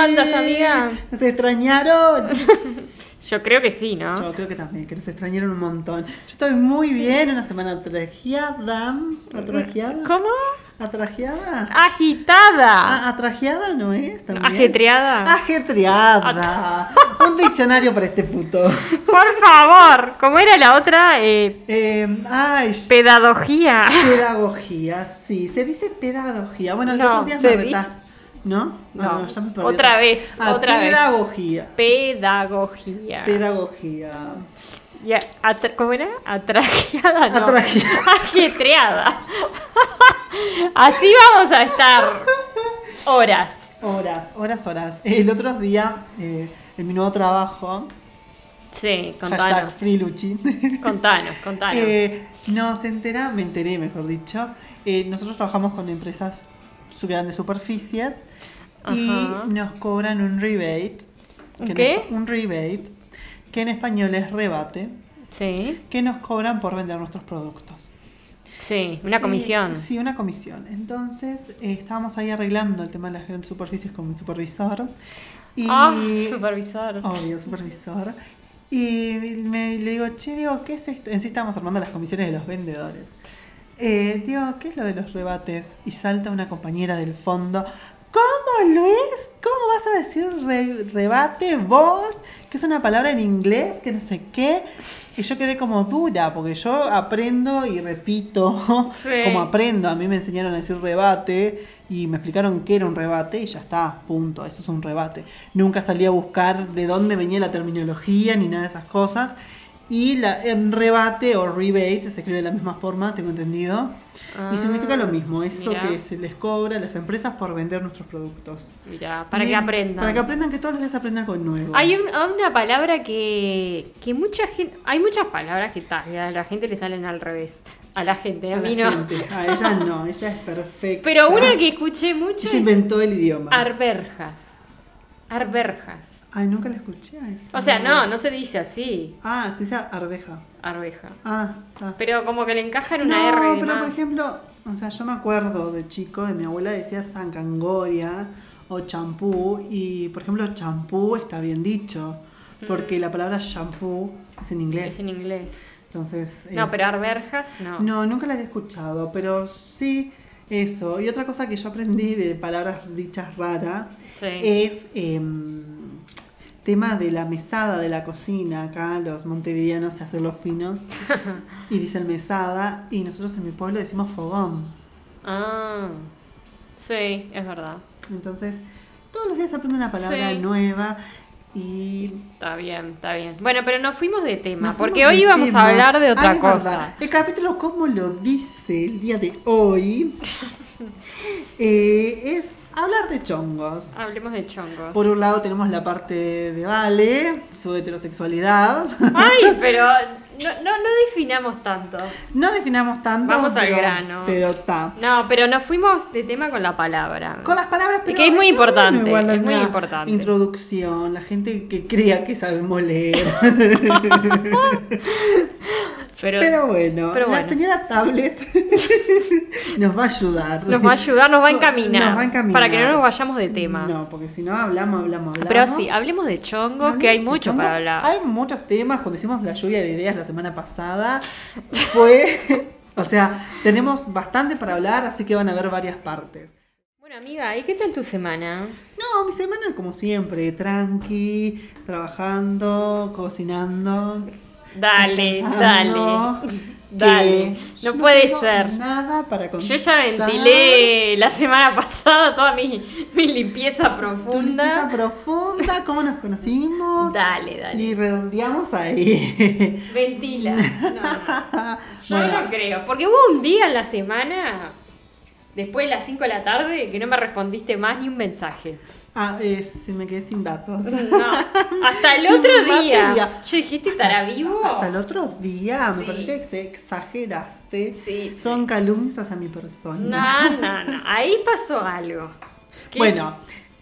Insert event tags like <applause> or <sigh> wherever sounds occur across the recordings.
andas, amiga? ¿Nos extrañaron? <laughs> Yo creo que sí, ¿no? Yo creo que también, que nos extrañaron un montón. Yo estoy muy bien, una semana atragiada. ¿Atragiada? ¿Cómo? ¿Atragiada? Agitada. Ah, ¿Atragiada no es? ¿También? Ajetreada. Ajetreada. <laughs> un diccionario para este puto. Por favor. ¿Cómo era la otra? Eh, Eh, ay, pedagogía. pedagogía, sí. Se dice pedagogía. Bueno, el No, otro día se me reta- ¿No? No, ya me otra vez, Ah, otra vez. pedagogía. Pedagogía. Pedagogía. Ya, atra- ¿Cómo era? Atrajeada, no. Atrajeada. <laughs> Ajetreada. <laughs> Así vamos a estar horas. Horas, horas, horas. El otro día, eh, en mi nuevo trabajo, Sí, contanos. <laughs> Contanos, contanos. eh, nos entera, me enteré, mejor dicho, eh, nosotros trabajamos con empresas grandes superficies y nos cobran un rebate. ¿Un que en qué? un rebate, que en español es rebate, sí, que nos cobran por vender nuestros productos. sí, una comisión. Eh, sí, una comisión. Entonces, eh, estábamos ahí arreglando el tema de las grandes superficies con mi supervisor. Y, Ah, supervisor. Obvio, supervisor. Y me, le digo, che, digo, ¿qué es esto? En sí estábamos armando las comisiones de los vendedores. Eh, digo, ¿qué es lo de los rebates? Y salta una compañera del fondo. ¿Cómo lo es? ¿Cómo vas a decir re- rebate vos? Que es una palabra en inglés, que no sé qué. Y yo quedé como dura, porque yo aprendo y repito <laughs> Sí. como aprendo. A mí me enseñaron a decir rebate y me explicaron qué era un rebate y ya está, punto. Eso es un rebate. Nunca salí a buscar de dónde venía la terminología ni nada de esas cosas. Y la, en rebate o rebate se escribe de la misma forma, tengo entendido. Ah, y significa lo mismo, eso mirá. que se les cobra a las empresas por vender nuestros productos. Mira, para Y- que aprendan. Para que aprendan que todos los días aprendan con nuevo. Hay un- una palabra que, que mucha gente. Hay muchas palabras que tal, a la gente le salen al revés. A la gente, a, mí no. gente. A ella <laughs> no, ella es perfecta. Pero una que escuché mucho Ella es inventó el idioma. arberjas. Arberjas. Ay, nunca la escuché a esa. O sea, no, no se dice así, Ah, se dice arveja. arveja. Ah, está. Pero como que le encajan una no, R de pero más. por ejemplo, o sea, yo me acuerdo de chico, de mi abuela decía zancangoria o champú, y por ejemplo, champú está bien dicho, porque la palabra shampoo es en inglés. Mm. Es en inglés. Entonces, No, pero arberjas no. No, nunca la había escuchado, pero sí eso. Y otra cosa que yo aprendí de palabras dichas raras Sí. es em, tema de la mesada de la cocina. Acá los montevideanos se hacen los finos <laughs> y dicen mesada y nosotros en mi pueblo decimos fogón. Ah, sí, es verdad. Entonces, todos los días aprendo una palabra Sí. nueva y... Está bien, está bien. Bueno, pero nos fuimos de tema, porque hoy íbamos tema. a hablar de otra es cosa. El capítulo, como lo dice el día de hoy, <laughs> eh, es hablar de chongos. Hablemos de chongos. Por un lado tenemos la parte de Vale, su heterosexualidad. Ay, <laughs> pero no, no, no definamos tanto. No definamos tanto. Vamos al grano. Pero está. No, pero nos fuimos de tema con la palabra. Con las palabras, pero que es muy importante, bueno es muy importante. Introducción, la gente que crea que sabemos leer. <laughs> Pero, Pero bueno, pero la señora Tablet <laughs> nos va a ayudar. nos va a ayudar, nos va a encaminar. Nos va a encaminar. Para que no nos vayamos de tema. No, porque si no hablamos, hablamos, hablamos. Pero sí, hablemos de chongos, que hay mucho para hablar. Hay muchos temas. Cuando hicimos la lluvia de ideas la semana pasada, fue. o sea, tenemos bastante para hablar, así que van a haber varias partes. Bueno, amiga, ¿y qué tal tu semana? No, mi semana, como siempre, tranqui, trabajando, cocinando. Dale, dale. <laughs> Dale. No yo puede tengo ser. Nada para Yo contar. ya ventilé la semana <laughs> pasada toda mi, mi limpieza Tu limpieza profunda. profunda, cómo nos conocimos. Dale, dale. Y redondeamos ahí. <laughs> Ventila. No, no. Yo Bueno. no creo. Porque hubo un día en la semana, después de las 5 de la tarde, que no me respondiste más ni un mensaje. Ah, eh, se me quedé sin datos. No. <laughs> Hasta el otro día. Yo dijiste, ¿estará vivo? Hasta el otro día, me Sí. parece que se exageraste. Sí, Son calumnias hacia mi persona. No, no, no. Ahí pasó algo. ¿Qué? Bueno,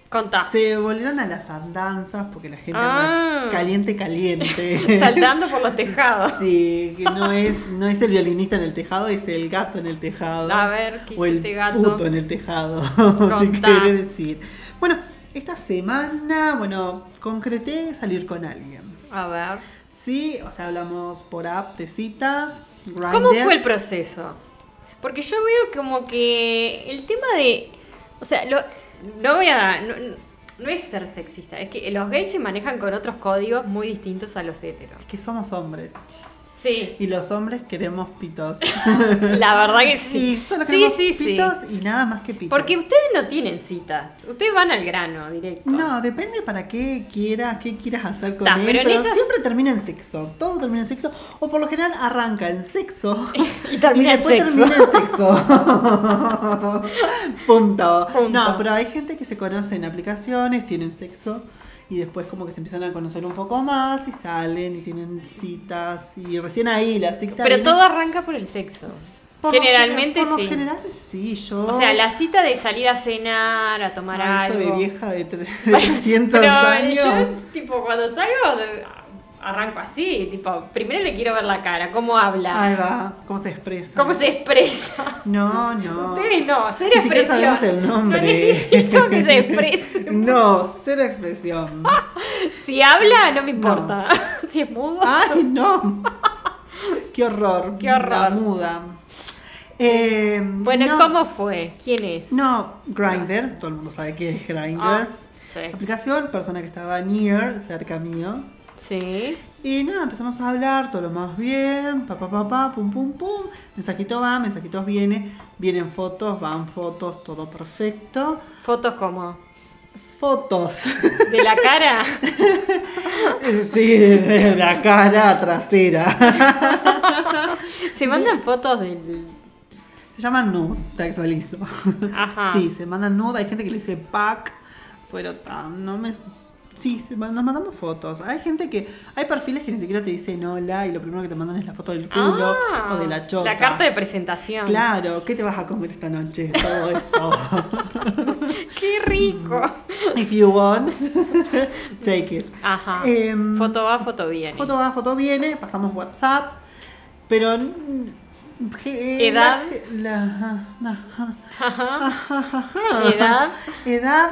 Contá. se volvieron a las andanzas porque la gente Ah. anda caliente, caliente. <laughs> Saltando por los tejados. Sí, que no es, no es el violinista en el tejado, es el gato en el tejado. A ver, ¿qué o el hiciste, gato? puto en el tejado, <laughs> si Contá. quiere decir. Bueno, esta semana, bueno, concreté salir con alguien. A ver. Sí, o sea, hablamos por app de citas. ¿Cómo fue el proceso? Porque yo veo como que el tema de. O sea, lo, no voy a. No, no es ser sexista, es que los gays se manejan con otros códigos muy distintos a los heteros. Es que somos hombres. Sí, Y los hombres queremos pitos. <laughs> la verdad que Sí, sí. solo Sí, queremos sí, sí. pitos y nada más que pitos. Porque ustedes no tienen citas. Ustedes van al grano directo. No, depende para qué quieras, qué quieras hacer con Ta, él. pero Pero, en esas- siempre termina en sexo. Todo termina en sexo. O por lo general arranca en sexo. <laughs> Y termina en después sexo. termina en sexo. <laughs> Punto. Punto. No, pero hay gente que se conoce en aplicaciones, tienen sexo. Y después como que se empiezan a conocer un poco más y salen y tienen citas. Y recién ahí la cita Pero viene- todo arranca por el sexo. por lo Generalmente gener- por sí. lo general sí, yo... O sea, la cita de salir a cenar, a tomar Ay, algo. yo de vieja de, tre- de 300 Pero años. yo, tipo, cuando salgo, arranco así. Tipo, primero le quiero ver la cara, cómo habla, Ahí va, cómo se expresa. cómo se expresa. No, no. Ustedes no, cero Ni expresión. sabemos el nombre. No necesito que se exprese. <laughs> No, cero expresión. <laughs> Si habla, no me importa. <laughs> Si es mudo. Ay, no. Qué horror. Qué horror. La muda. Eh, bueno, no, ¿cómo fue? ¿Quién es? No, Grindr. Todo el mundo sabe qué es Grindr. Ah, sí. Aplicación, persona que estaba near, cerca mío. Sí. Y nada, empezamos a hablar, todo lo más bien, pa pa pa pa, pum pum pum, mensajito va, mensajitos viene, vienen fotos, van fotos, todo perfecto. Fotos como. Fotos, <laughs> ¿De la cara? <laughs> sí, de la cara trasera. <laughs> Se mandan fotos del. Se llama nude, te actualizo. Ajá. Sí, se mandan nude, hay gente que le dice pack, pero no me... Sí, nos mandamos fotos. Hay gente que... Hay perfiles que ni siquiera te dicen hola y lo primero que te mandan es la foto del culo Ah, o de la chota. La carta de presentación. Claro, ¿qué te vas a comer esta noche? Todo esto. <laughs> Qué rico. If you want, <laughs> take it. Ajá. Em, foto va, foto viene. Foto va, foto viene, pasamos WhatsApp, pero... mm, ¿Edad? La, la- Ajá. ¿Edad? Edad,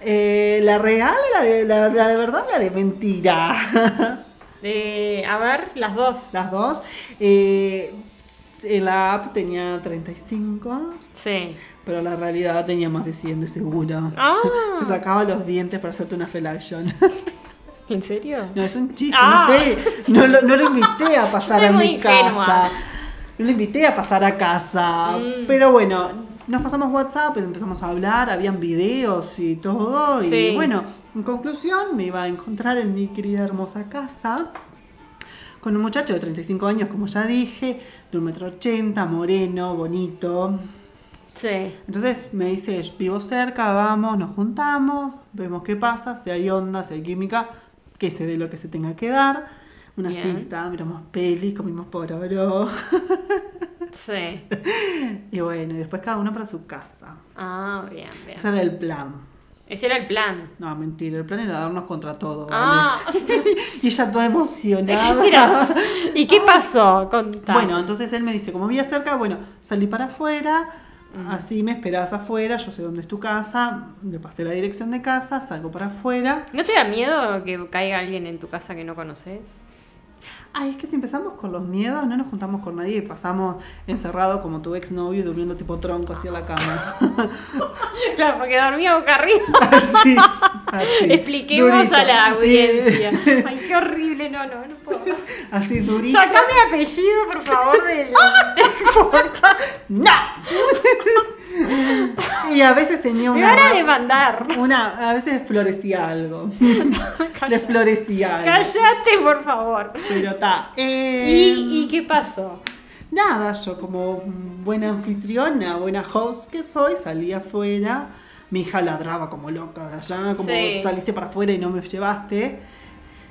eh, la real, la de, la, la de verdad, la de mentira. <laughs> Eh, a ver, las dos. Las dos. Eh, la app tenía 35, Sí. pero la realidad tenía más de 100 de seguro. Ah. <laughs> Se sacaba los dientes para hacerte una felaction. <laughs> ¿En serio? No, es un chiste, Ah. no sé. No lo, no lo invité a pasar a mi ingenua. casa. No lo invité a pasar a casa. Mm. Pero bueno, nos pasamos WhatsApp, empezamos a hablar, habían videos y todo. Y Sí. bueno, en conclusión, me iba a encontrar en mi querida hermosa casa. Con un muchacho de 35 años, como ya dije, de un metro ochenta, moreno, bonito. Sí. Entonces me dice, vivo cerca, vamos, nos juntamos, vemos qué pasa, si hay onda, si hay química, que se dé lo que se tenga que dar. Una Bien. cita, miramos peli, comimos por oro. <laughs> Sí. <laughs> y bueno, y después cada uno para su casa. Ah, bien, bien. Ese era el plan. Ese era el plan. No, mentira, el plan era darnos contra todo. ¿vale? Ah, <laughs> y ella toda emocionada. ¿Y qué <laughs> pasó? Contá. Bueno, entonces él me dice, como vivía cerca, bueno, salí para afuera, así me esperabas afuera, yo sé dónde es tu casa, le pasé la dirección de casa, salgo para afuera. ¿No te da miedo que caiga alguien en tu casa que no conoces? Ay, es que si empezamos con los miedos, no nos juntamos con nadie y pasamos encerrado como tu exnovio durmiendo tipo tronco hacia la cama. <laughs> Claro, porque dormía boca arriba. <laughs> así, así. Expliquemos durito. a la audiencia. Ay, qué horrible. No, no, no puedo. Así durito. Sacame apellido, por favor, del, del podcast. <laughs> ¡No! Y a veces tenía Me una... van a demandar. una, a veces florecía algo. <laughs> Le florecía algo. Cállate, por favor. Pero está. ¿Y, ¿Y qué pasó? Nada, yo como buena anfitriona, buena host que soy, salí afuera. Mi hija ladraba como loca de allá, como Sí. saliste para afuera y no me llevaste.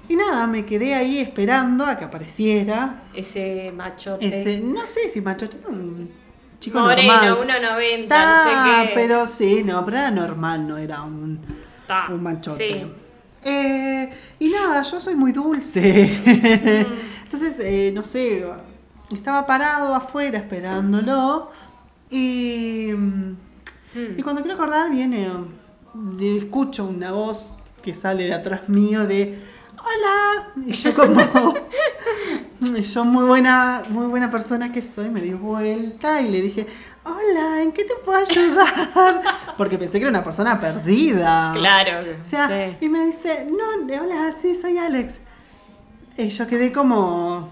Y nada, me quedé ahí esperando a que apareciera. Ese machote. Ese, no sé si machote es un chico Moreno, normal. 1.90, Ta, no sé qué. pero sí, no, pero era normal, no era un, Ta, un machote. Sí. Eh, y nada, yo soy muy dulce. <laughs> Entonces, eh, no sé, estaba parado afuera esperándolo. Y, Mm. y cuando quiero acordar, viene, escucho una voz que sale de atrás mío de hola y yo como <laughs> yo muy buena muy buena persona que soy me di vuelta y le dije hola en qué te puedo ayudar porque pensé que era una persona perdida Claro. o sea sí. y me dice no hola sí soy Alex y yo quedé como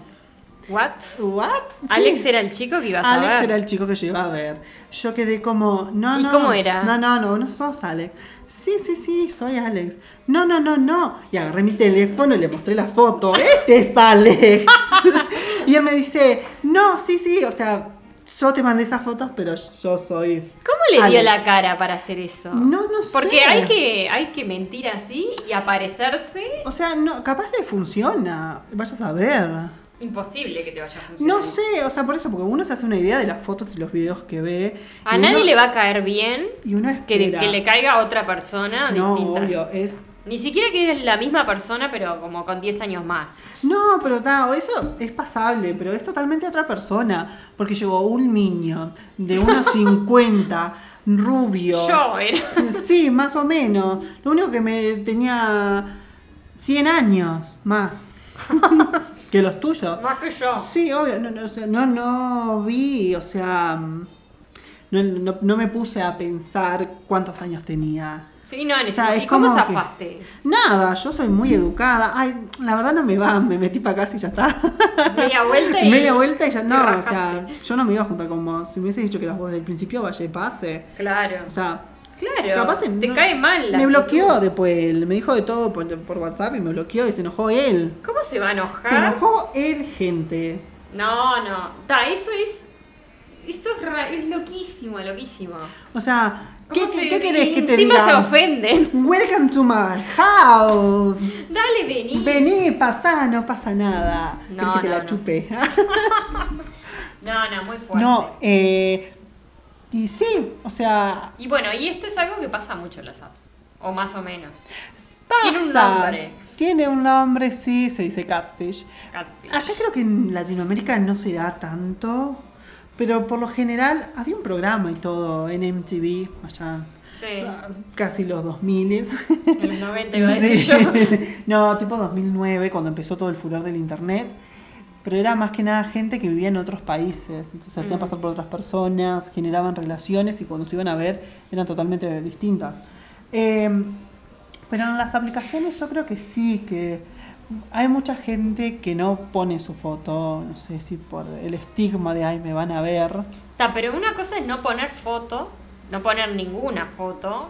¿What? what Sí. Alex era el chico que ibas a Alex ver. era el chico que yo iba a ver. Yo quedé como, no, ¿Y no. cómo era? No, no, no, no sos Alex. Sí, sí, sí, soy Alex. No, no, no, no. Y agarré mi teléfono y le mostré la foto. Este es Alex. <laughs> y él me dice, no, sí, sí, o sea, yo te mandé esas fotos, pero yo soy. ¿Cómo le dio Alex. la cara para hacer eso? No, no sé. Porque hay que, hay que mentir así y aparecerse. O sea, no, capaz le funciona. Vayas a ver. Imposible que te vaya a funcionar. No sé, o sea, por eso, porque uno se hace una idea de las fotos y los videos que ve. A nadie uno- le va a caer bien Y uno que, que le caiga a otra persona No, distinta. obvio, es Ni siquiera que eres la misma persona, pero como con 10 años más. No, pero ta, eso es pasable, pero es totalmente otra persona. Porque llegó un niño de unos <laughs> 50, rubio. Yo era. Sí, más o menos. Lo único que me tenía 100 años más <laughs> que los tuyos. Más que yo. Sí, obvio, no, no, vi, o sea, no, no, no me puse a pensar cuántos años tenía. Sí, no, en O sea, ¿Y cómo zafaste? Nada, yo soy muy educada. Ay, la verdad no me va, me metí para casa y ya está. Media vuelta y. Media vuelta y ya no, o sea, yo no me iba a juntar con vos. Si me hubieses dicho que eras vos del principio, vaya y pase. Claro. O sea, claro. capaz te no- cae mal. la me bloqueó actitud. después él, me dijo de todo por, por WhatsApp y me bloqueó y se enojó él. ¿Cómo se va a Se enojar? enojó él, gente. No, no. Ta, eso es. Eso es, ra- es loquísimo, loquísimo. O sea, ¿qué, ¿Cómo qué- se- qué querés que te encima diga? se ofenden. <laughs> Welcome to my house. Dale, vení. Vení, pasá, no pasa nada. No, ¿Querés que te no, la no. chupe? <laughs> <laughs> No, no, muy fuerte. no, eh. Y sí, o sea, Y bueno, y esto es algo que pasa mucho en las apps. O más o menos. pasa. Tiene un nombre. Tiene un nombre, sí, se dice catfish. Catfish. Acá creo que en Latinoamérica no se da tanto, pero por lo general había un programa y todo en MTV, allá Sí. casi los 2000 En los 90 iba a <laughs> decir Sí. yo. no, tipo 2009, cuando empezó todo el furor del internet. Pero era más que nada gente que vivía en otros países. Entonces se hacían Mm. pasar por otras personas, generaban relaciones y cuando se iban a ver eran totalmente distintas. Eh, pero en las aplicaciones yo creo que sí, que hay mucha gente que no pone su foto, no sé si por el estigma de ay me van a ver. Ta, pero una cosa es no poner foto, no poner ninguna foto.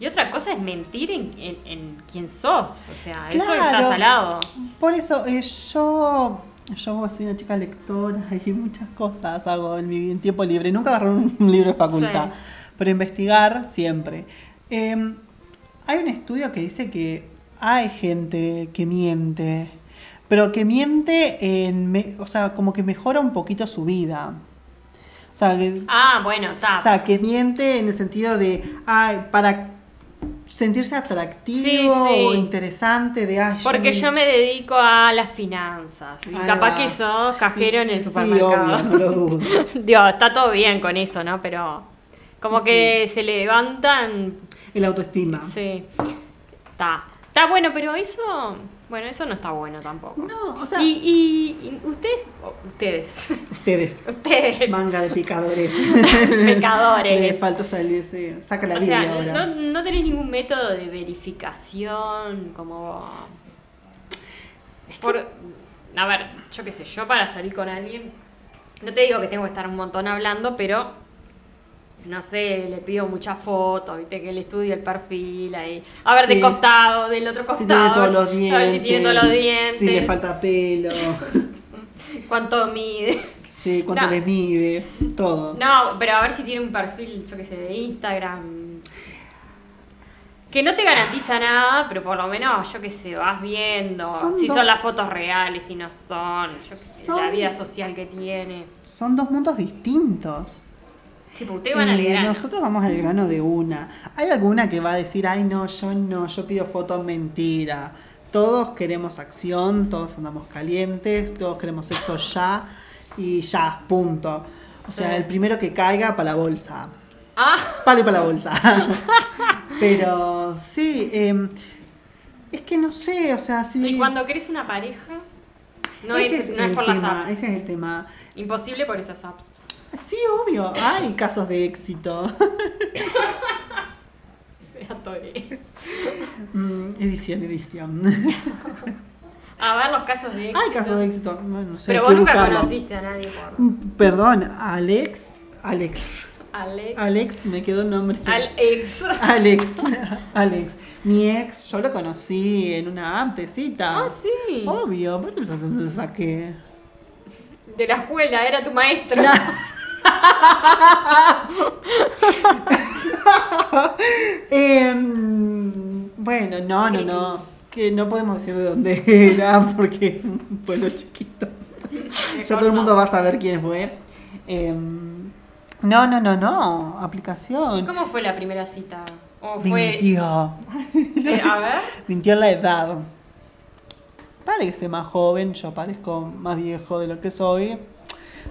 Y otra cosa es mentir en, en, en quién sos. O sea, eso Claro. salado. Por eso eh, yo, yo soy una chica lectora <laughs> y muchas cosas hago en mi en tiempo libre. Nunca agarré un <laughs> libro de facultad, Sí. pero investigar siempre. Eh, hay un estudio que dice que hay gente que miente, pero que miente en, me- o sea, como que mejora un poquito su vida. O sea, que, Ah, bueno, está. o sea, que miente en el sentido de, ay, para sentirse atractivo Sí, sí. o interesante, de, ay, Porque yo me dedico a las finanzas. Y Ahí capaz va. que sos cajero en el Sí, supermercado. obvio, no lo dudo. <laughs> Digo, está todo bien con eso, ¿no? Pero como que se levantan. El autoestima. Sí. Está. Está bueno, pero eso. Bueno, eso no está bueno tampoco. No, o sea, y, y, y ustedes. oh, ustedes. ustedes, <laughs> ustedes. manga de picadores. <laughs> Pecadores. Le <laughs> falta salir, sí. Saca la O Biblia sea, ahora. no, no tenés ningún método de verificación, como... Por, a ver, yo qué sé, yo para salir con alguien, no te digo que tengo que estar un montón hablando, pero, no sé, le pido muchas fotos, viste, que él estudie el perfil ahí. A ver, de costado, del otro si costado. tiene todos los a dientes. ver si tiene todos los dientes. Si le falta pelo. <laughs> Cuánto mide. Sí, cuánto No. le mide. Todo. No, pero a ver si tiene un perfil, yo qué sé, de Instagram. Que no te garantiza nada, pero por lo menos, yo qué sé, vas viendo Son si dos- son las fotos reales, si no son, yo qué sé, la vida social que tiene. Son dos mundos distintos. Sí, porque ustedes van al grano. Nosotros vamos al grano de una. Hay alguna que va a decir, ay no, yo no, yo pido fotos mentira. Todos queremos acción, todos andamos calientes, todos queremos sexo ya y ya, punto. O sea, Sí. el primero que caiga para la bolsa. Ah, Palo para la bolsa. <laughs> Pero sí, eh, es que no sé, o sea, sí. Y cuando querés una pareja, no, ese es, no es por las apps. Ese es el tema. Imposible por esas apps. Sí, obvio, hay casos de éxito. Me atoré. Mm, edición, edición. <laughs> A ver los casos de éxito. hay casos de éxito, bueno, no sé. Pero vos nunca buscarlo. conociste a nadie por Mm, Perdón, Alex. Alex. Alex. Alex, me quedó el nombre. Alex. Alex. Alex. Mi ex, yo lo conocí en una app de cita. Ah, sí. Obvio, ¿por qué me estás lo saqué? De la escuela, era tu maestro. Em, bueno, no, no, no. Que no podemos decir de dónde era porque es un pueblo chiquito. ya todo el mundo va a saber quién fue. Em, no, no, no, no. Aplicación. ¿Cómo fue la primera cita? ¿O fue.? Mintió. Eh, a ver. Mintió la edad. Parece más joven, yo parezco más viejo de lo que soy.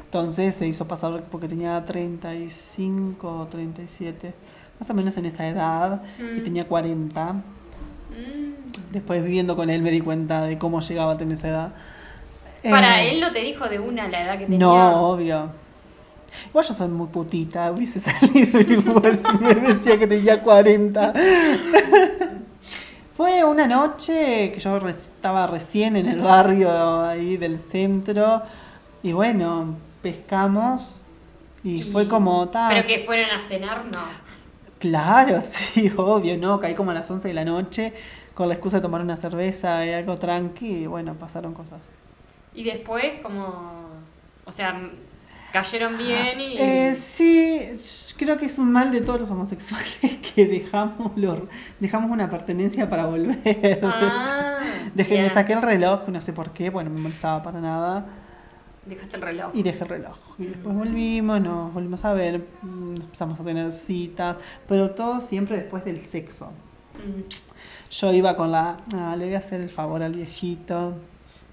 Entonces se hizo pasar porque tenía 35 o 37, más o menos en esa edad, y Mm. tenía 40. Mm, Después viviendo con él me di cuenta de cómo llegaba a tener esa edad. Para Eh, él no te dijo de una la edad que tenía. No, obvio. Igual yo soy muy putita, hubiese <laughs> salido igual si me decía que tenía 40. <laughs> Fue una noche que yo estaba recién en el barrio ahí del centro y bueno, pescamos y, fue como tal. Pero que fueron a cenar, no. Claro, <laughs> sí, obvio, ¿no? Caí como a las 11 de la noche con la excusa de tomar una cerveza y algo tranqui y bueno, pasaron cosas. Y después, como. O sea, cayeron bien y. Eh, sí, creo que es un mal de todos los homosexuales <laughs> que dejamos, los, dejamos una pertenencia para volver. Ah, <laughs> Dejé, me bien. saqué el reloj, no sé por qué, bueno, no me molestaba para nada. Dejaste el reloj. Y dejé el reloj. Y después volvimos, nos volvimos a ver, empezamos a tener citas, pero todo siempre después del sexo. Mm. Yo iba con la, ah, le voy a hacer el favor al viejito.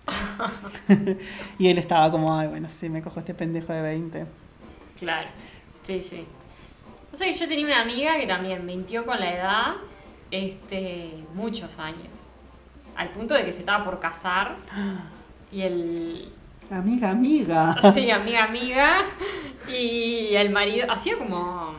<laughs> y él estaba como, ay, bueno, sí, me cojo este pendejo de 20. Claro, sí, sí. O sea que yo tenía una amiga que también mintió con la edad, este, muchos años. Al punto de que se estaba por casar. <gasps> Y el. Amiga, amiga. Sí, amiga, amiga. Y el marido. Hacía como.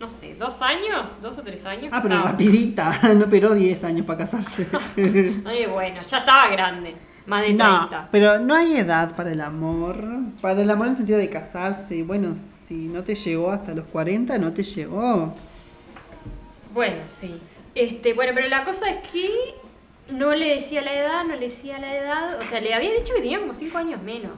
No sé, dos años, dos o tres años. Ah, pero estaba- rapidita, <laughs> no esperó 10 años para casarse. <laughs> Ay, bueno, ya estaba grande. Más de no, 30. pero no hay edad para el amor. Para el amor en el sentido de casarse. Bueno, si no te llegó hasta los 40, no te llegó. Bueno, sí. Este, bueno, pero la cosa es que no le decía la edad, no le decía la edad. O sea, le había dicho que tenía como cinco años menos.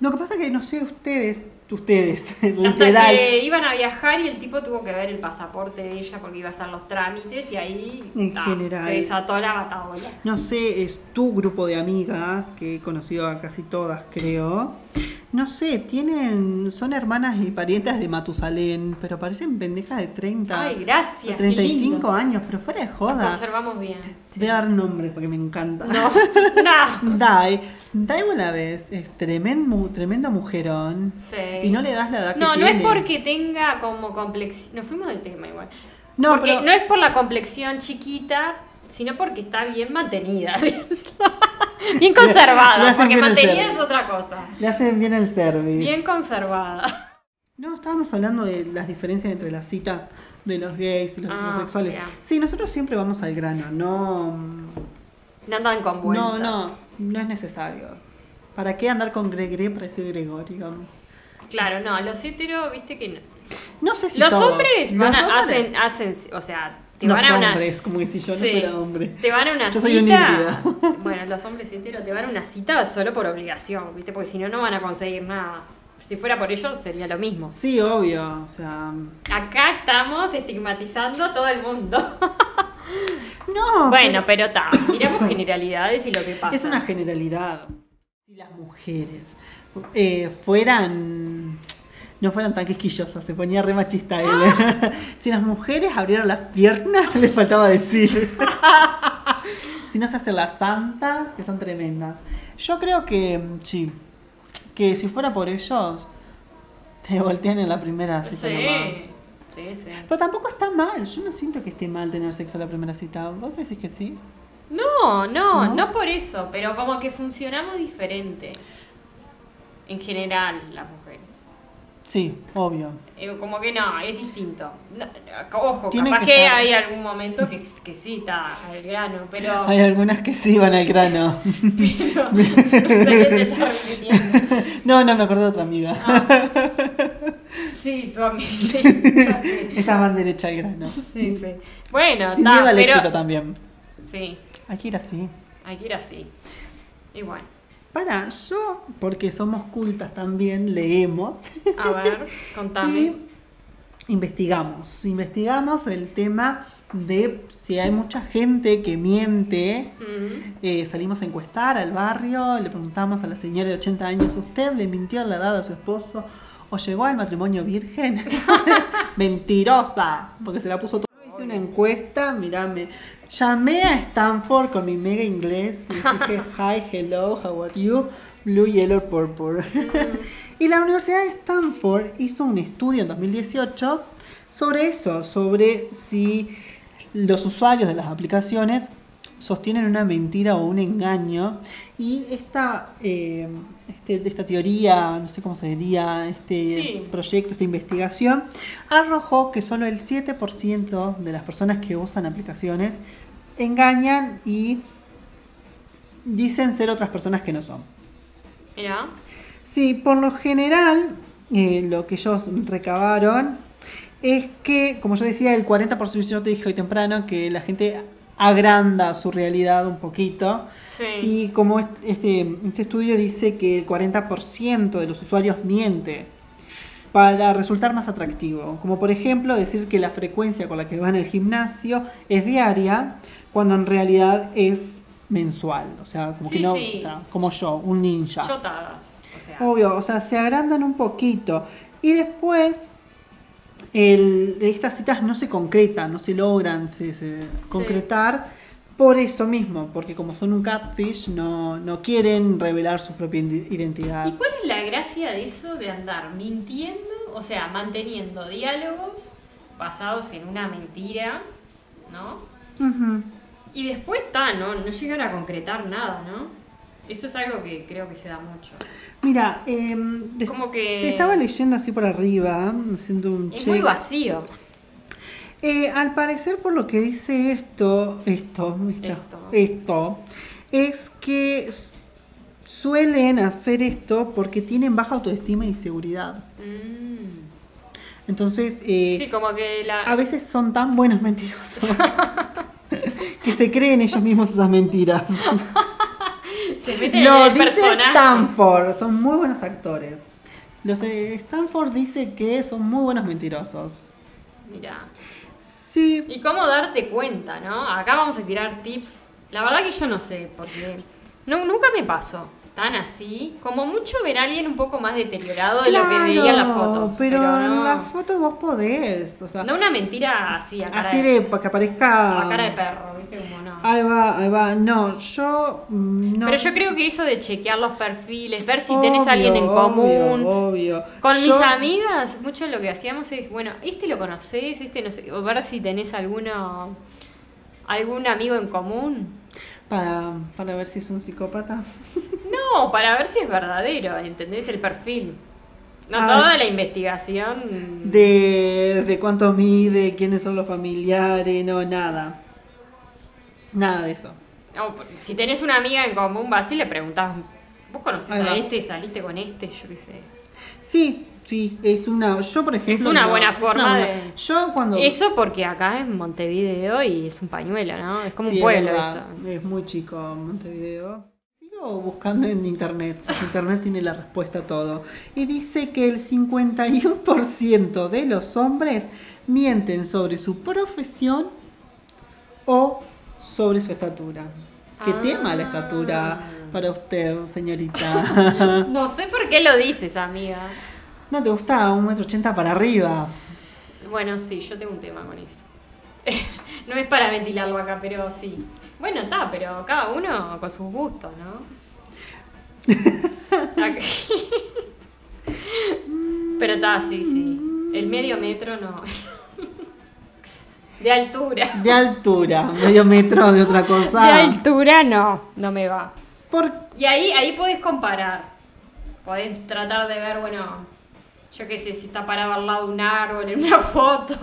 Lo que pasa es que no sé ustedes, ustedes, <laughs> literal. que iban a viajar y el tipo tuvo que ver el pasaporte de ella porque iba a hacer los trámites y ahí En ta, general. se desató la batabola. No sé, es tu grupo de amigas, que he conocido a casi todas, creo. No sé, tienen, son hermanas y parientas de Matusalén, pero parecen pendejas de 30 Ay, gracias. o qué 35 lindo. años, pero fuera de Nos joda. conservamos bien. Voy a dar nombres porque me encanta. No, <laughs> no. Dai, Dai una vez es tremendo, tremendo mujerón. Sí. Y no le das la edad que No, no tiene. es porque tenga como complexión. Nos fuimos del tema igual. No, porque pero- no es por la complexión chiquita, sino porque está bien mantenida. <laughs> bien <laughs> Le conservada. Porque bien mantenida es otra cosa. Le hacen bien el service. Bien conservada. No, estábamos hablando de las diferencias entre las citas de los gays y los Ah, homosexuales. ya. Sí, nosotros siempre vamos al grano, no. No andan con vueltas. No, no, no es necesario. ¿Para qué andar con Gregre para decir Gregorio? Claro, no, los heteros, viste que no. No sé si Los todos. hombres Los van a- hombres- hacen, hacen, o sea, te los van a una. como que si yo no Sí. fuera hombre. Te van a una Yo cita. soy un. <laughs> Bueno, los hombres heteros te van a una cita solo por obligación, ¿viste? Porque si no, no van a conseguir nada. Si fuera por ellos, sería lo mismo. Sí, obvio, o sea. Acá estamos estigmatizando a todo el mundo. <laughs> No, bueno, pero está. Miramos generalidades y lo que pasa. Es una generalidad. Si las mujeres eh, fueran. No fueran tan quisquillosas, se ponía re machista él. <laughs> si las mujeres abrieran las piernas, <laughs> les faltaba decir. <laughs> si no se hacen las santas, que son tremendas. Yo creo que mm, sí. Que si fuera por ellos, te voltean en la primera cita Sí, nomás. Sí, sí. Pero tampoco está mal. Yo no siento que esté mal tener sexo a la primera cita. ¿Vos decís que sí? No, no, ¿No? no, por eso, pero como que funcionamos diferente. En general, las mujeres. Sí, obvio. Eh, como que no, es distinto. No, ojo, Tiene capaz que hay algún momento que, que sí está al grano, pero. <laughs> Hay algunas que sí van al grano. <laughs> pero <laughs> no sé. No, no, me acuerdo de otra amiga. Ah. Sí, tú a mí, sí. Esas van derecha al grano. Sí, sí. Bueno, está, miedo al pero. éxito también. Sí, Hay que ir así. hay que ir así. Y bueno, Para, yo, porque somos cultas también, leemos a ver, contame. y investigamos. Investigamos el tema de si hay mucha gente que miente. Eh, salimos a encuestar al barrio, le preguntamos a la señora de 80 años, ¿usted le mintió la edad a su esposo o llegó al matrimonio virgen? <laughs> Mentirosa, porque se la puso todo. Hice una encuesta, mirame, llamé a Stanford con mi mega inglés y dije, <laughs> hi, hello, how are you? Blue, yellow, purple. <laughs> y la Universidad de Stanford hizo un estudio en 2018 sobre eso, sobre si los usuarios de las aplicaciones sostienen una mentira o un engaño y esta, eh, este- esta teoría, no sé cómo se diría, este Sí. proyecto, esta investigación, arrojó que solo el 7% de las personas que usan aplicaciones engañan y dicen ser otras personas que no son. Mira, Sí, por lo general, eh, lo que ellos recabaron es que, como yo decía, el 40%, yo te dije hoy temprano, que la gente agranda su realidad un poquito. sí. Y como est- este, este estudio dice que el 40% de los usuarios miente para resultar más atractivo. Como por ejemplo decir que la frecuencia con la que van al gimnasio es diaria, cuando en realidad es mensual. O sea, como que no, sí. o sea, como yo, un ninja. chotadas. O sea, Obvio, o sea, se agrandan un poquito. Y después, el- estas citas no se concretan, no se logran se- se concretar por eso mismo, porque como son un catfish, no, no quieren revelar su propia identidad. ¿Y cuál es la gracia de eso de andar mintiendo? O sea, manteniendo diálogos basados en una mentira, ¿no? Y después está, ¿no? No llegar a concretar nada, ¿no? Eso es algo que creo que se da mucho. Mira, em, des- Como que- te estaba leyendo así por arriba, haciendo un Es check. muy vacío. Eh, al parecer, por lo que dice esto, esto, esto, Esto. esto, es que suelen hacer esto porque tienen baja autoestima y seguridad. Mm. Entonces, eh, Sí, como que la... a veces son tan buenos mentirosos <laughs> que se creen ellos mismos esas mentiras. <laughs> se meten Lo en el dice personaje. Stanford, son muy buenos actores. Los eh, Stanford dice que son muy buenos mentirosos. Mirá. Sí, Y cómo darte cuenta, ¿no? Acá vamos a tirar tips. La verdad que yo no sé, porque no, nunca me pasó tan así. Como mucho ver a alguien un poco más deteriorado de lo que veía en la foto. Pero, en no, la foto vos podés. O sea, no una mentira así, a cara, así de para que aparezca. a cara de perro, ¿viste? Como no. Ahí va, ahí va. No, yo. mm, No. Pero yo creo que eso de chequear los perfiles, ver si tenés a alguien en Obvio, común. Obvio. Con Yo- mis amigas, mucho lo que hacíamos es, bueno, este lo conoces, este no sé, o ver si tenés alguno, algún amigo en común. Para, para ver si es un psicópata. <laughs> No, para ver si es verdadero, ¿entendés? El perfil. No Ah. toda la investigación. De, de cuánto mide, quiénes son los familiares, no, nada. Nada de eso. No, si tenés una amiga en común, vas y le preguntás, ¿vos conocés a este? ¿Saliste con este? Yo qué sé. Sí, sí, es una. Yo, por ejemplo. una no, buena es forma buena- de- Yo cuando. Eso porque acá es Montevideo y es un pañuelo, ¿no? Es como Sí, un pueblo es, verdad, esto. es muy chico Montevideo. Buscando en internet. Internet tiene la respuesta a todo. Y dice que el 51% de los hombres mienten sobre su profesión o sobre su estatura. ¿Qué Ah. tema la estatura para usted, señorita? <laughs> No sé por qué lo dices, amiga. ¿No te gusta un metro ochenta para arriba? Bueno, sí, yo tengo un tema con eso. <laughs> no es para ventilarlo acá, pero sí. Bueno, está, pero cada uno con sus gustos, ¿no? <laughs> Pero está, sí, sí. El medio metro no. De altura. De altura, medio metro de otra cosa. De altura no, no me va. Por- Y ahí, ahí podés comparar. Podés tratar de ver, bueno, yo qué sé, si está parado al lado de un árbol en una <laughs> foto,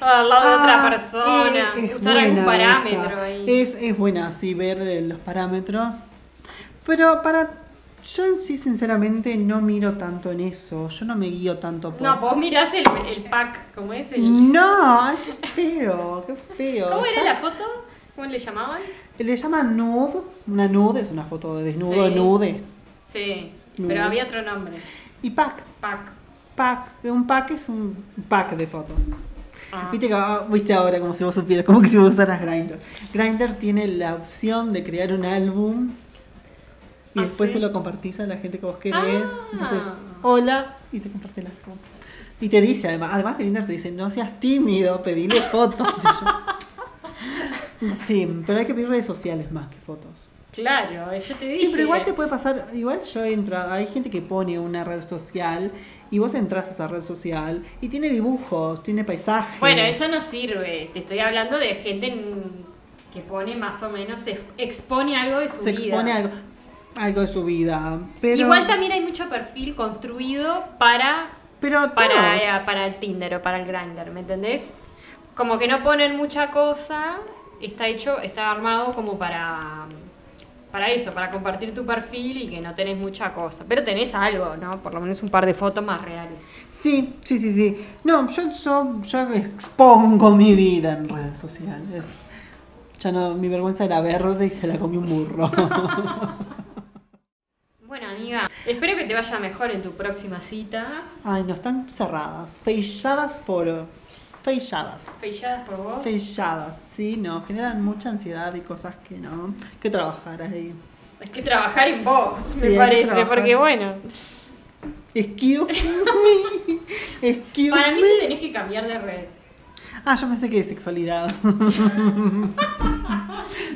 o al lado de otra Ah, persona, es usar algún parámetro ahí. Es, es buena así ver eh, los parámetros. Pero para. Yo en sí, sinceramente, no miro tanto en eso. Yo no me guío tanto por. No, vos mirás el, el pack, ¿cómo es? El, No, ay, qué feo, qué feo. ¿Cómo era la foto? ¿Cómo le llamaban? Le llaman nude. Una nude es una foto de desnudo, Sí. nude. Sí, Nude. pero había otro nombre. Y pack. Pack. Pack. Un pack es un pack de fotos. Ah. Viste, que, ah, viste ahora como si vos supieras, como que si vos usaras Grindr. Grindr tiene la opción de crear un álbum y Ah, después ¿sí? se lo compartís a la gente que vos querés. Ah. Entonces, hola, y te comparte el álbum. Y te dice, además, además Grindr te dice, no seas tímido, pedile fotos. <laughs> Sí, pero hay que pedir redes sociales más que fotos. Claro, yo te dije. Sí, pero igual te puede pasar, igual yo he entrado, hay gente que pone una red social y vos entras a esa red social y tiene dibujos, tiene paisajes. Bueno, eso no sirve. Te estoy hablando de gente en- que pone más o menos, ex- expone algo de su se vida. expone algo, algo de su vida. Pero, Igual también hay mucho perfil construido para, pero para, eh, para el Tinder o para el Grindr, ¿me entendés? Como que no ponen mucha cosa, está hecho, está armado como para para eso, para compartir tu perfil y que no tenés mucha cosa. Pero tenés algo, ¿no? Por lo menos un par de fotos más reales. Sí, sí, sí, sí. No, yo, yo, yo expongo mi vida en redes sociales. Ya no, mi vergüenza era verde y se la comió un burro. <laughs> Bueno, amiga, espero que te vaya mejor en tu próxima cita. Ay, no, están cerradas. Feilladas foro. Feilladas. Feilladas por vos. Felladas, sí, no, generan mucha ansiedad y cosas que no, que trabajar ahí. Hay que trabajar en vos, Sí, me parece, porque bueno, Excuse <laughs> me, excuse para mí me. te tenés que cambiar de red. Ah, yo pensé que de sexualidad. <laughs>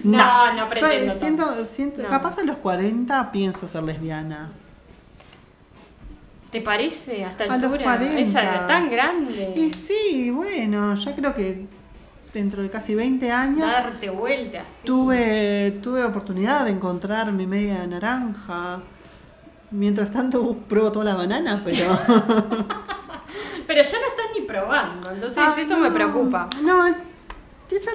No, no pretendo Soy- siento, siento, No. capaz a los 40 pienso ser lesbiana. ¿Te parece hasta A los altura? 40. Esa tan grande. Y sí, bueno, ya creo que dentro de casi 20 años Darte vuelta así. tuve, tuve oportunidad de encontrar mi media naranja. Mientras tanto uh, <laughs> pruebo toda la banana, pero... <laughs> Pero ya no estás ni probando, entonces Ah, eso me preocupa. No, ya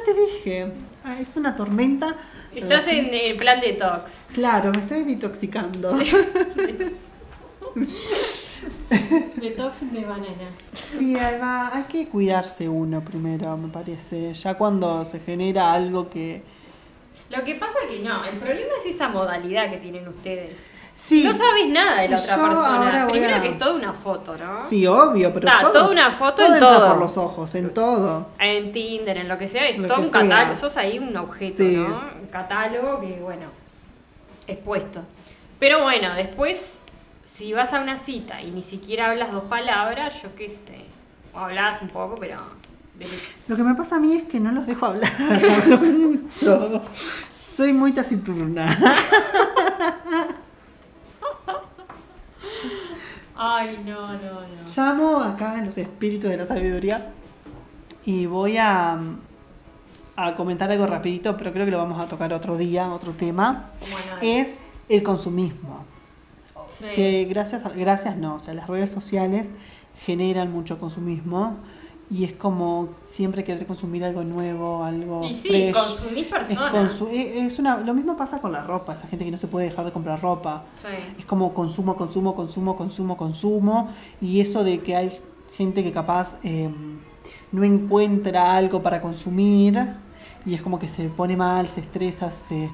te dije. Ah, Es una tormenta. Estás en el plan detox. Claro, me estoy desintoxicando. <laughs> Detox de bananas. Sí, además hay que cuidarse uno primero, me parece. Ya cuando se genera algo que... Lo que pasa que no, el problema es esa modalidad que tienen ustedes. Sí, No sabes nada de la otra Yo ahora persona. voy Primero a- que es toda una foto, ¿no? sí, obvio, pero Está, todos- toda una foto todo en entra todo. por los ojos, en todo. En Tinder, en lo que sea, es Lo todo un sea. catálogo. Sos ahí un objeto, Sí. ¿no? Un catálogo que, bueno, expuesto. Pero bueno, después, si vas a una cita y ni siquiera hablas dos palabras, yo qué sé. O hablas un poco, pero. Lo que me pasa a mí es que no los dejo hablar <laughs> hablo mucho. Soy muy taciturna. Ay, no, no, no. Llamo acá en los espíritus de la sabiduría y voy a, a comentar algo rapidito, pero creo que lo vamos a tocar otro día, otro tema. Bueno, Es el consumismo. Sí. Se- gracias, a- gracias no, o sea, las redes sociales generan mucho consumismo y es como siempre querer consumir algo nuevo, algo y sí, fresh. consumís Es, consu- e- es una, lo mismo pasa con la ropa, esa gente que no se puede dejar de comprar ropa. Sí. Es como consumo, consumo, consumo, consumo, consumo. Y eso de que hay gente que capaz eh, no encuentra algo para consumir y es como que se pone mal, se estresa, se...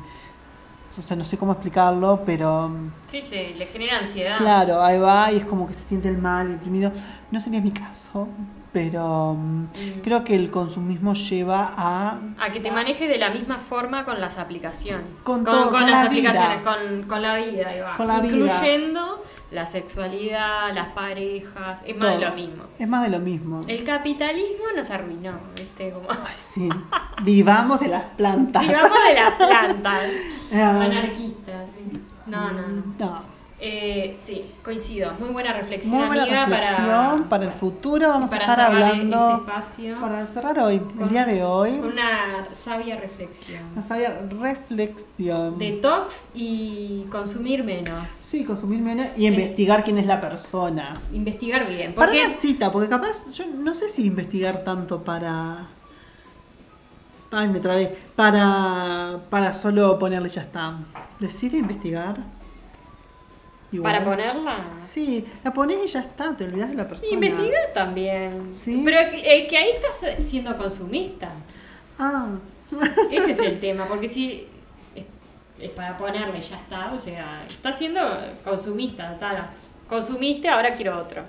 O sea, no sé cómo explicarlo, pero mm, Sí, sí, le genera ansiedad. claro, ahí va y es como que se siente el mal, deprimido. No sería mi caso, pero mm, Mm. creo que el consumismo lleva a... A que te manejes de la misma forma con las aplicaciones. Con con, todo, con con las la vida. aplicaciones, con, con la vida, ahí va. Con la vida. Incluyendo la sexualidad, las parejas, es más de lo mismo. Es más de lo mismo. El capitalismo nos arruinó, ¿viste? Como... Ay, sí. Vivamos de las plantas. Vivamos de las <laughs> plantas. Ah. Anarquistas. No, no, no. No. Eh, sí, coincido. Muy buena reflexión, Muy buena amiga, reflexión para, el futuro. Vamos a para estar cerrar hablando este espacio para cerrar hoy, el día de hoy, una sabia reflexión. una sabia reflexión. Detox y consumir menos. Sí, consumir menos y investigar quién es la persona. Investigar bien. Para Porque una cita, porque capaz, yo no sé si investigar tanto para. Ay, me trabé. Para, para solo ponerle ya está. Decide investigar. Igual. para ponerla. Sí, la pones y ya está, te olvidas de la persona. Investigar también. Sí. Pero que, eh, que ahí estás siendo consumista. Ah, Ese es el <laughs> tema, porque si es, para ponerle ya está, o sea, estás siendo consumista, tal. Consumiste, ahora quiero otro.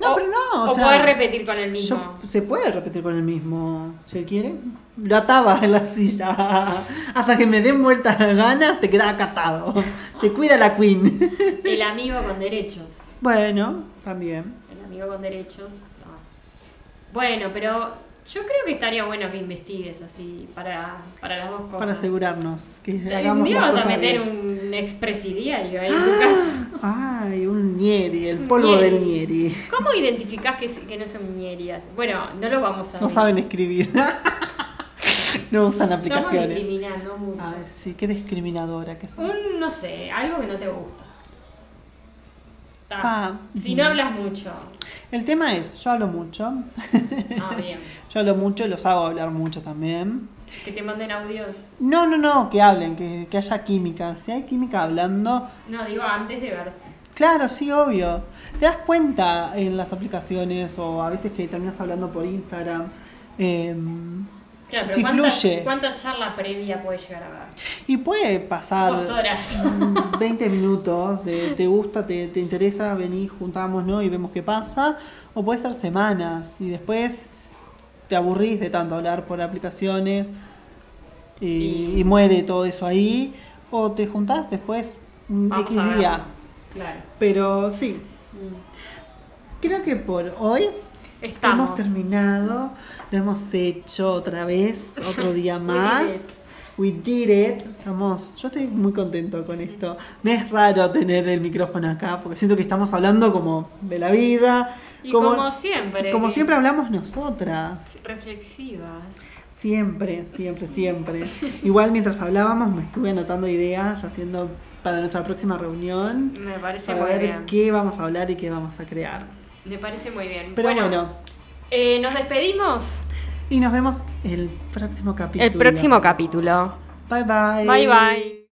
No, O- pero no, o O sea, podés repetir con el mismo. yo- se puede repetir con el mismo, si él quiere. Lo ataba en la silla. Hasta que me den vueltas ganas, te queda acatado. Te cuida la queen. El amigo con derechos. Bueno, también. El amigo con derechos. no. Bueno, pero yo creo que estaría bueno que investigues así para, para las dos cosas. Para asegurarnos que hagamos ¿me las vas a meter bien. un expresidiario ahí en tu casa? Ay, un nieri, el polvo Nieri. del nieri. ¿Cómo identificás que, que no son ñerias? Bueno, no lo vamos a No saben escribir. <laughs> no usan Estamos aplicaciones. discriminando mucho. Ay, sí, qué discriminadora que son. Un, no sé, algo que no te gusta. Ta. Ah, si no hablas mucho. El tema es, yo hablo mucho. Ah, bien. <laughs> Yo hablo mucho y los hago hablar mucho también. Que te manden audios. No, no, no, que hablen, que, que haya química. Si hay química hablando, No, digo antes de verse. claro, sí, obvio. Te das cuenta en las aplicaciones o a veces que terminas hablando por Instagram. em, Claro, pero Si ¿cuánta, fluye. ¿cuánta charla previa puede llegar a haber? y puede pasar Dos horas. <laughs> mm, 20 minutos, de, te gusta, te, te interesa, vení, juntamos, ¿no? Y vemos qué pasa. O puede ser semanas y después te aburrís de tanto hablar por aplicaciones y, Y- y muere todo eso ahí. O te juntás después un Vamos X día. Claro. Pero sí, Mm. creo que por hoy Estamos. hemos terminado, lo hemos hecho otra vez, <laughs> otro día más. We did it. Estamos, yo estoy muy contento con esto. Me es raro tener el micrófono acá porque siento que estamos hablando como de la vida. Y como, siempre. como siempre hablamos nosotras. Reflexivas. Siempre, siempre, siempre. Igual mientras hablábamos me estuve anotando ideas, haciendo para nuestra próxima reunión. Me parece Para muy ver bien. qué vamos a hablar y qué vamos a crear. Me parece muy bien. Pero bueno, eh, nos despedimos. y nos vemos el próximo capítulo. El próximo capítulo. Bye bye. Bye bye.